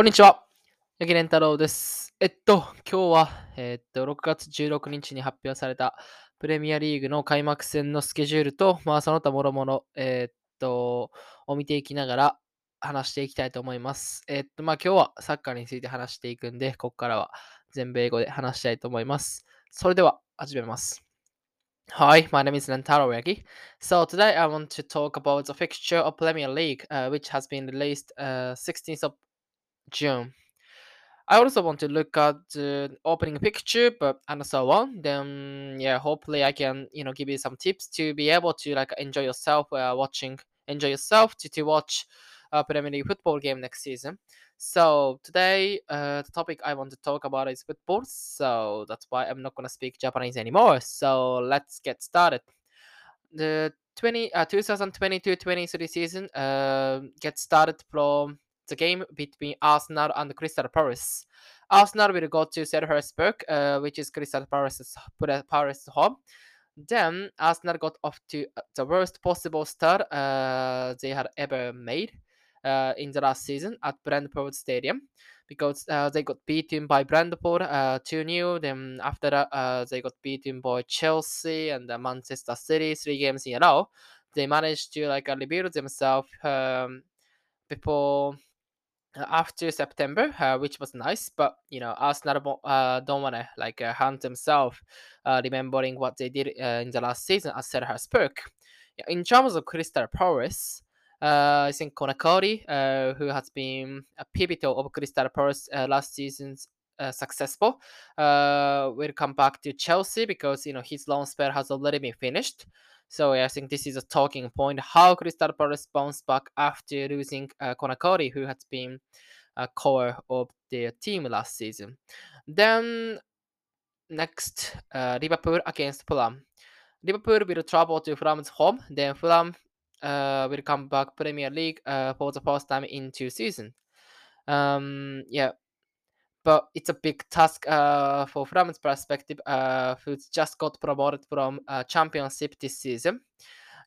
こんにちは。八木蓮太郎です。えっと、今日は、えーっと、6月16日に発表されたプレミアリーグの開幕戦のスケジュールと、まあ、その他もろもろ、えーっと、を見ていきながら話していきたいと思います。えーっと、まあ、今日はサッカーについて話していくんで、ここからは全米語で話したいと思います。それでは、始めます。Hi, my name is Lentaro Yagi. So today I want to talk about the fixture of Premier League, uh, which has been released uh, 16th of June. I also want to look at the opening picture, but and so on. Then yeah, hopefully I can you know give you some tips to be able to like enjoy yourself uh, watching, enjoy yourself to to watch a Premier League football game next season. So today, uh, the topic I want to talk about is football. So that's why I'm not gonna speak Japanese anymore. So let's get started. The 20 uh, 2022-23 season uh, gets started from the game between Arsenal and Crystal Palace. Arsenal will go to Selhurst Park, uh, which is Crystal Palace's Palace's home. Then Arsenal got off to the worst possible start uh, they had ever made uh, in the last season at Brentford Stadium because uh, they got beaten by Brentford uh, 2 0. Then after that, uh, they got beaten by Chelsea and uh, Manchester City three games in a row. They managed to like uh, rebuild themselves um, before uh, after September, uh, which was nice. But you know, Arsenal uh, don't want to like uh, hunt themselves, uh, remembering what they did uh, in the last season at Selhurst Park. Yeah, in terms of Crystal Palace, uh, I think Konakori, uh, who has been a pivotal of Crystal Palace uh, last season's uh, successful, uh, will come back to Chelsea because you know his loan spell has already been finished. So I think this is a talking point. How Crystal Palace bounced back after losing uh, Konakori, who had been a core of their team last season. Then next, uh, Liverpool against Fulham. Liverpool will travel to Fulham's home. Then Fulham uh, will come back Premier League uh, for the first time in two seasons. Um, yeah, but it's a big task uh, for Fulham's perspective, uh, who's just got promoted from uh, Championship this season.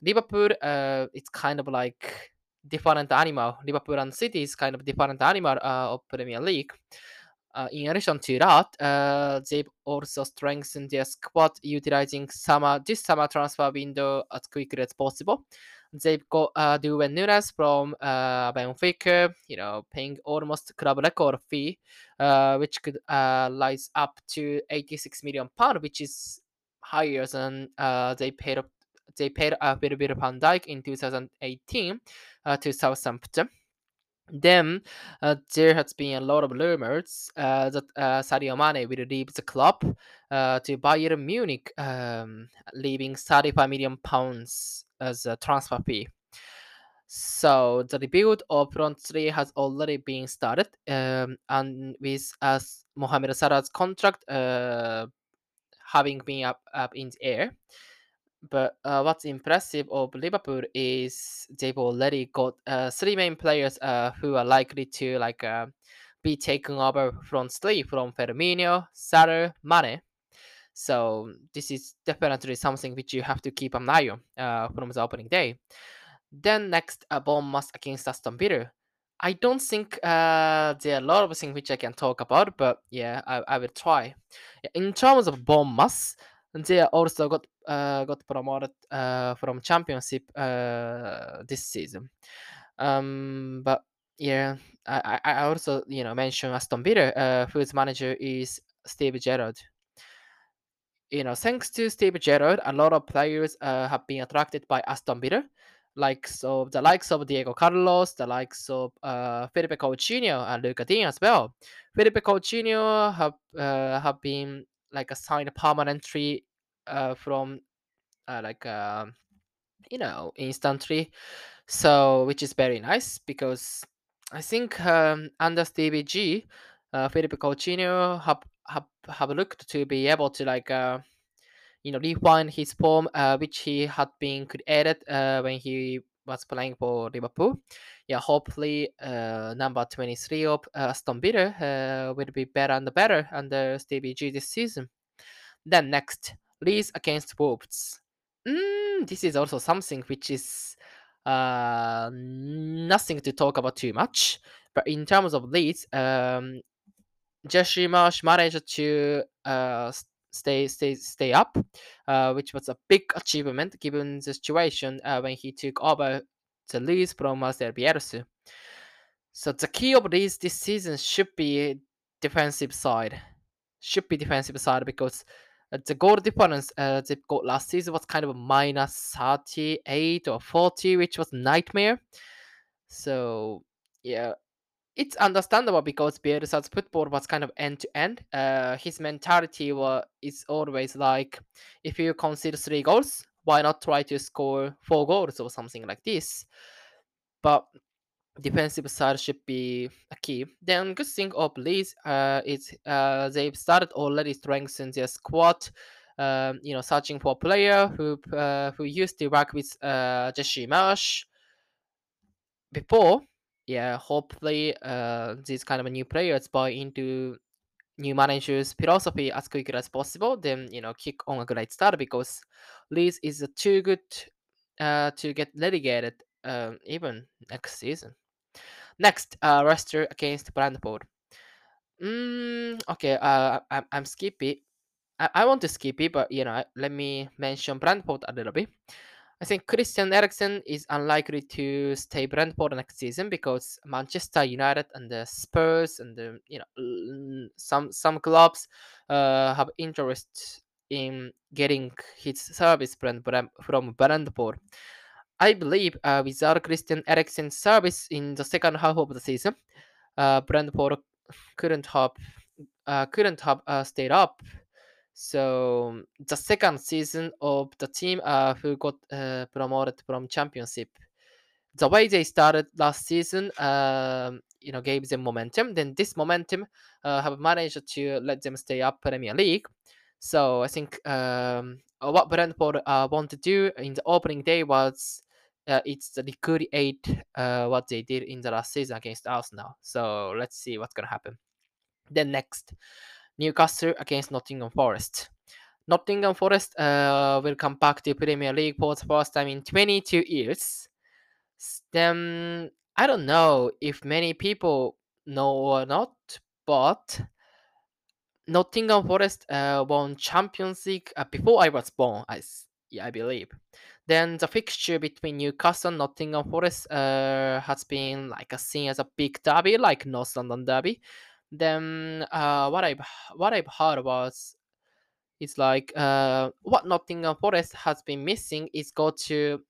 Liverpool, uh, it's kind of like different animal. Liverpool and City is kind of different animal uh, of Premier League. Uh, in addition to that, uh, they've also strengthened their squad utilizing summer this summer transfer window as quickly as possible. They've got uh, Darwin Nunez from uh, Benfica, you know, paying almost club record fee, uh, which could uh, rise up to 86 million pound, which is higher than uh, they paid up they paid uh, Virgil van Dijk in 2018 uh, to Southampton. Then uh, there has been a lot of rumors uh, that uh, Sadio Mane will leave the club uh, to Bayern Munich, um, leaving 35 million pounds as a transfer fee. So the rebuild of front three has already been started, um, and with as Mohamed Salah's contract uh, having been up, up in the air. But uh, what's impressive of Liverpool is they've already got uh, three main players uh, who are likely to like uh, be taken over front three from Firmino, Salah, Mane. So this is definitely something which you have to keep an eye on uh, from the opening day. Then next, uh, Bournemouth against Aston Villa. I don't think uh, there are a lot of things which I can talk about, but yeah, I, I will try. In terms of Bournemouth, they also got uh, got promoted uh, from Championship uh, this season. Um, but yeah, I, I also you know mentioned Aston Villa, uh, whose manager is Steve Gerrard. You know, thanks to Steve Gerrard, a lot of players uh, have been attracted by Aston Villa, like so the likes of Diego Carlos, the likes of uh, Philippe Coutinho and Lucas Digne as well. Philippe Coutinho have uh, have been like assigned permanently uh, from uh, like uh, you know instantly, so which is very nice because I think um, under Stevie G, uh, Philippe Coutinho have, have have looked to be able to like uh, you know refine his form, uh, which he had been created uh, when he was playing for Liverpool. Yeah, hopefully uh, number 23 of uh, Aston Villa uh, will be better and better under Stevie G this season. Then next, Leeds against Wolves. Mm, this is also something which is uh, nothing to talk about too much But in terms of Leeds, um, Jesse Marsch managed to uh, stay stay stay up, uh, which was a big achievement given the situation uh, when he took over the Leeds from Marcel Bielsa. So the key of this this season should be defensive side, should be defensive side because uh, the goal difference uh, they got last season was kind of minus 38 or 40, which was nightmare. So yeah, it's understandable because Bielsa's football was kind of end to end. His mentality was is always like, if you concede three goals, why not try to score four goals or something like this? But defensive side should be a key. Then good thing of Leeds uh, is uh, they've started already strengthening their squad. Um, you know, searching for a player who uh, who used to work with uh, Jesse Marsch before yeah, hopefully uh, these kind of new players buy into new managers' philosophy as quickly as possible. Then you know kick on a great start because Leeds is too good uh, to get relegated um, even next season. Next, uh, Leicester against Brentford. Mm, okay, uh, I'm I'm skippy. I, I want to skip it, but you know, let me mention Brentford a little bit. I think Christian Eriksen is unlikely to stay Brentford next season because Manchester United and the Spurs and the you know some some clubs uh, have interest in getting his service from Brentford. I believe uh, without Christian Eriksen's service in the second half of the season, uh, Brentford couldn't have uh, couldn't have uh, stayed up so the second season of the team uh, who got uh, promoted from championship, the way they started last season, um, you know, gave them momentum. Then this momentum uh, have managed to let them stay up Premier League. So I think um, what Brentford uh, want to do in the opening day was uh, it's recreate uh, what they did in the last season against Arsenal. So let's see what's gonna happen. Then next, Newcastle against Nottingham Forest. Nottingham Forest uh, will come back to Premier League for the first time in 22 years. Then I don't know if many people know or not, but Nottingham Forest uh, won Champions League uh, before I was born. I yeah, I believe. Then the fixture between Newcastle and Nottingham Forest uh, has been like a seen as a big derby, like North London derby. Then uh, what I've what I've heard was it's like uh, what Nottingham Forest has been missing is go to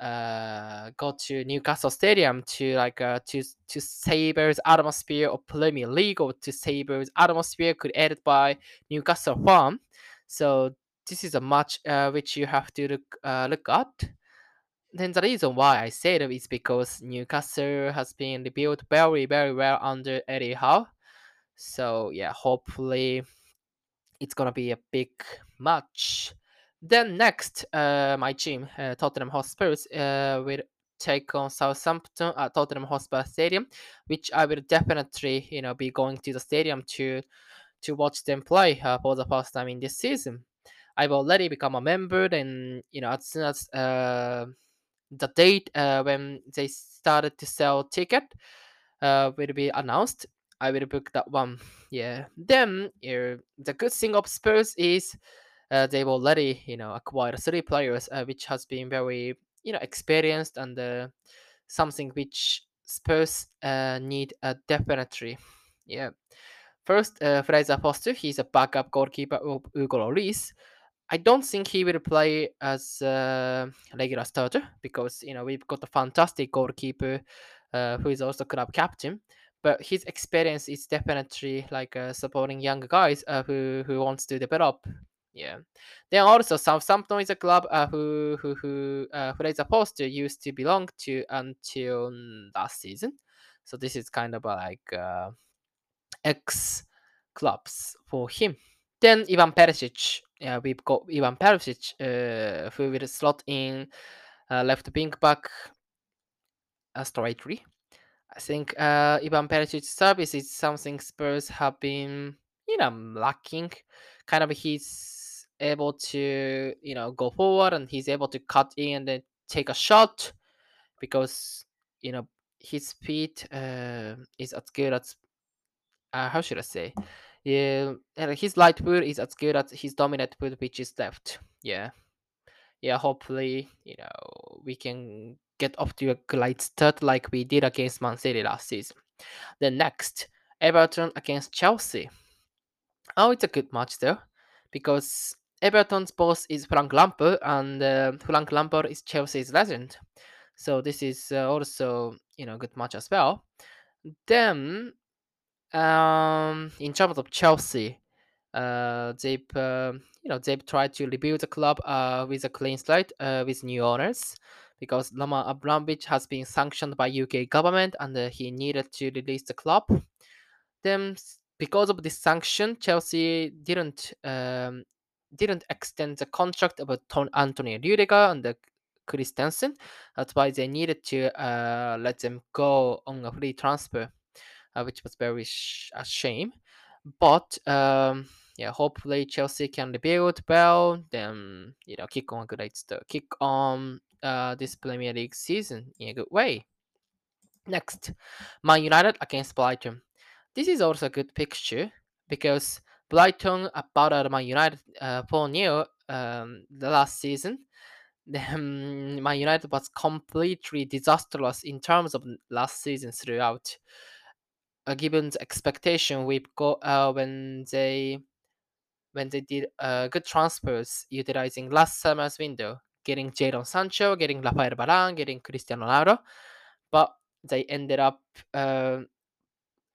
uh, go to Newcastle Stadium to like uh, to to savor the atmosphere of Premier League or to savor the atmosphere created by Newcastle fan. So this is a match uh, which you have to look uh, look at. Then the reason why I say it is because Newcastle has been rebuilt very very well under Eddie Howe. So yeah, hopefully it's gonna be a big match. Then next, uh, my team, uh, Tottenham Hotspurs, uh, will take on Southampton at Tottenham Hotspur Stadium, which I will definitely, you know, be going to the stadium to to watch them play uh, for the first time in this season. I've already become a member, and you know, as soon as uh, the date uh, when they started to sell ticket uh, will be announced, I will book that one. Yeah. Then uh, the good thing of Spurs is they've already you know acquired three players, which has been very you know experienced and something which Spurs need definitely. Yeah. First, uh, Fraser Forster, he's a backup goalkeeper of Hugo Lloris. I don't think he will play as a regular starter because you know we've got a fantastic goalkeeper uh, who is also club captain. But his experience is definitely like uh, supporting young guys uh, who who wants to develop. Yeah. Then also Southampton is a club uh, who who who uh, Fraser Forster used to belong to until last season. So this is kind of like uh, ex clubs for him. Then Ivan Perisic. Yeah, we've got Ivan Perisic, uh, who will slot in uh, left wing back uh, straightly. I think uh, Ivan Perisic's service is something Spurs have been, you know, lacking. Kind of he's able to, you know, go forward and he's able to cut in and then take a shot because, you know, his speed uh, is as good as uh, how should I say? Yeah, and his light foot is as good as his dominant foot, which is left. Yeah, yeah. Hopefully, you know, we can get off to a great start like we did against Man City last season. Then next, Everton against Chelsea. Oh, it's a good match though, because Everton's boss is Frank Lampard and uh, Frank Lampard is Chelsea's legend. So this is uh, also you know good match as well. Then um, in terms of Chelsea, uh, they've uh, you know they've tried to rebuild the club uh, with a clean slate uh, with new owners because Roman Abramovich has been sanctioned by UK government and uh, he needed to release the club. Then because of this sanction, Chelsea didn't um, didn't extend the contract of Antonio Rudiger and the Christensen. That's why they needed to uh, let them go on a free transfer, uh, which was very sh- a shame. But um, yeah, hopefully Chelsea can rebuild well. Then you know, kick on a great start. Kick on uh, this Premier League season in a good way. Next, Man United against Brighton. This is also a good picture because Brighton battled Man United uh, 4 0 um, the last season. Then Man United was completely disastrous in terms of last season throughout. Uh, given the expectation we got uh, when they when they did uh, good transfers utilizing last summer's window, getting Jadon Sancho, getting Rafael Varane, getting Cristiano Ronaldo, but they ended up uh,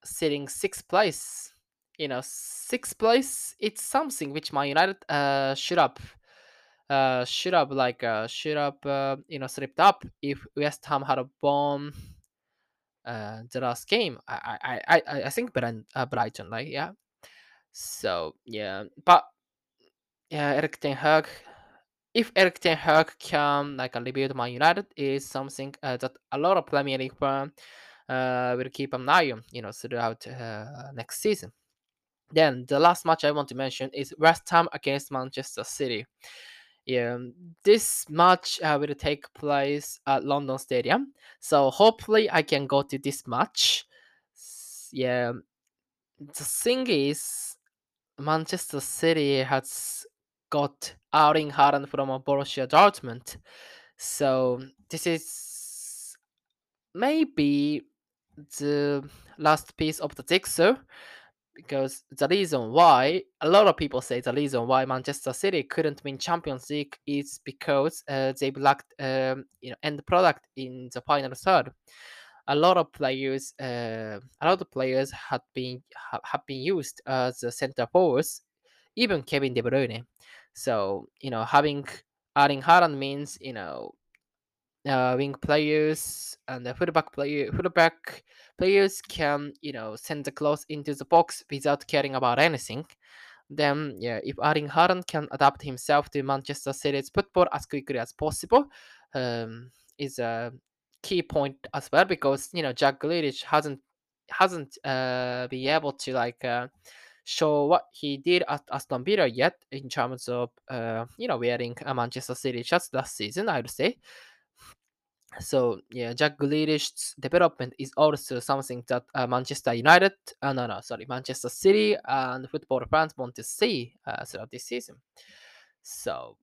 sitting sixth place. You know, sixth place. It's something which Man United uh, should have, uh, should have like uh, should have uh, you know slipped up if West Ham had a bomb. Uh, the last game, I I I I, think Brighton, uh, Brighton, like yeah. So yeah, but yeah, Erik Ten Hag. If Erik Ten Hag can like rebuild Man United, is something uh, that a lot of Premier League fans uh, will keep an eye on, you know, throughout uh, next season. Then the last match I want to mention is West Ham against Manchester City. Yeah, this match uh, will take place at London Stadium, so hopefully I can go to this match. Yeah, the thing is, Manchester City has got Erling Haaland from a Borussia Dortmund, so this is maybe the last piece of the jigsaw because the reason why a lot of people say the reason why Manchester City couldn't win Champions League is because uh, they lacked um, you know end product in the final third. A lot of players, uh, a lot of players had been ha- have been used as center forwards, even Kevin De Bruyne. So you know having Erling Haaland means you know uh, wing players and the fullback player fullback players can you know send the cross into the box without caring about anything. Then yeah, if Erling Haaland can adapt himself to Manchester City's football as quickly as possible, um, is a key point as well because you know Jack Grealish hasn't hasn't uh, been able to like uh, show what he did at Aston Villa yet in terms of uh, you know wearing a Manchester City shirts last season. I would say so yeah, Jack Grealish's development is also something that uh, Manchester United, uh, no, no, sorry, Manchester City and football fans want to see uh, throughout this season. So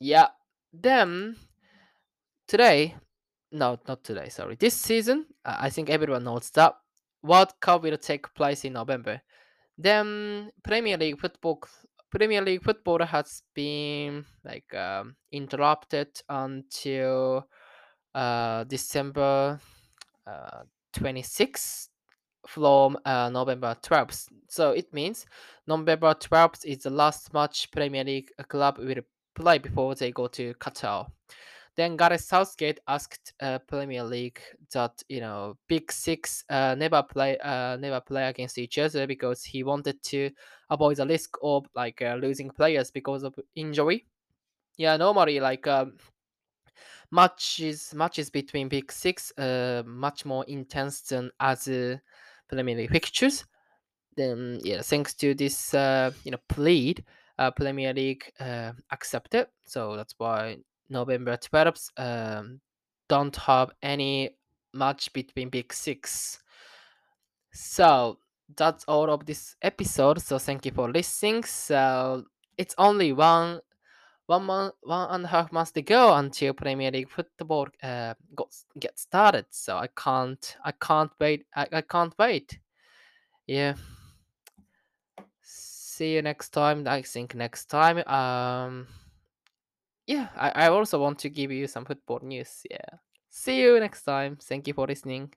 yeah, then today, no, not today, sorry, this season, uh, I think everyone knows that World Cup will take place in November. Then Premier League football Premier League football has been like um, interrupted until uh, December uh, 26th from uh, November 12th. So it means November 12th is the last match Premier League club will play before they go to Qatar. Then Gareth Southgate asked uh, Premier League that you know Big Six uh, never play uh, never play against each other because he wanted to avoid the risk of like uh, losing players because of injury. Yeah, normally like um, matches matches between Big Six uh much more intense than other Premier League fixtures. Then yeah, thanks to this uh you know plead, uh, Premier League uh, accepted. So that's why November 12th um, don't have any match between Big Six. So that's all of this episode. So thank you for listening. So it's only one one month, one and a half months to go until Premier League football uh, gets get started. So I can't, I can't wait. I, I can't wait. Yeah. See you next time. I think next time. Um. Yeah, I, I also want to give you some football news. Yeah. See you next time. Thank you for listening.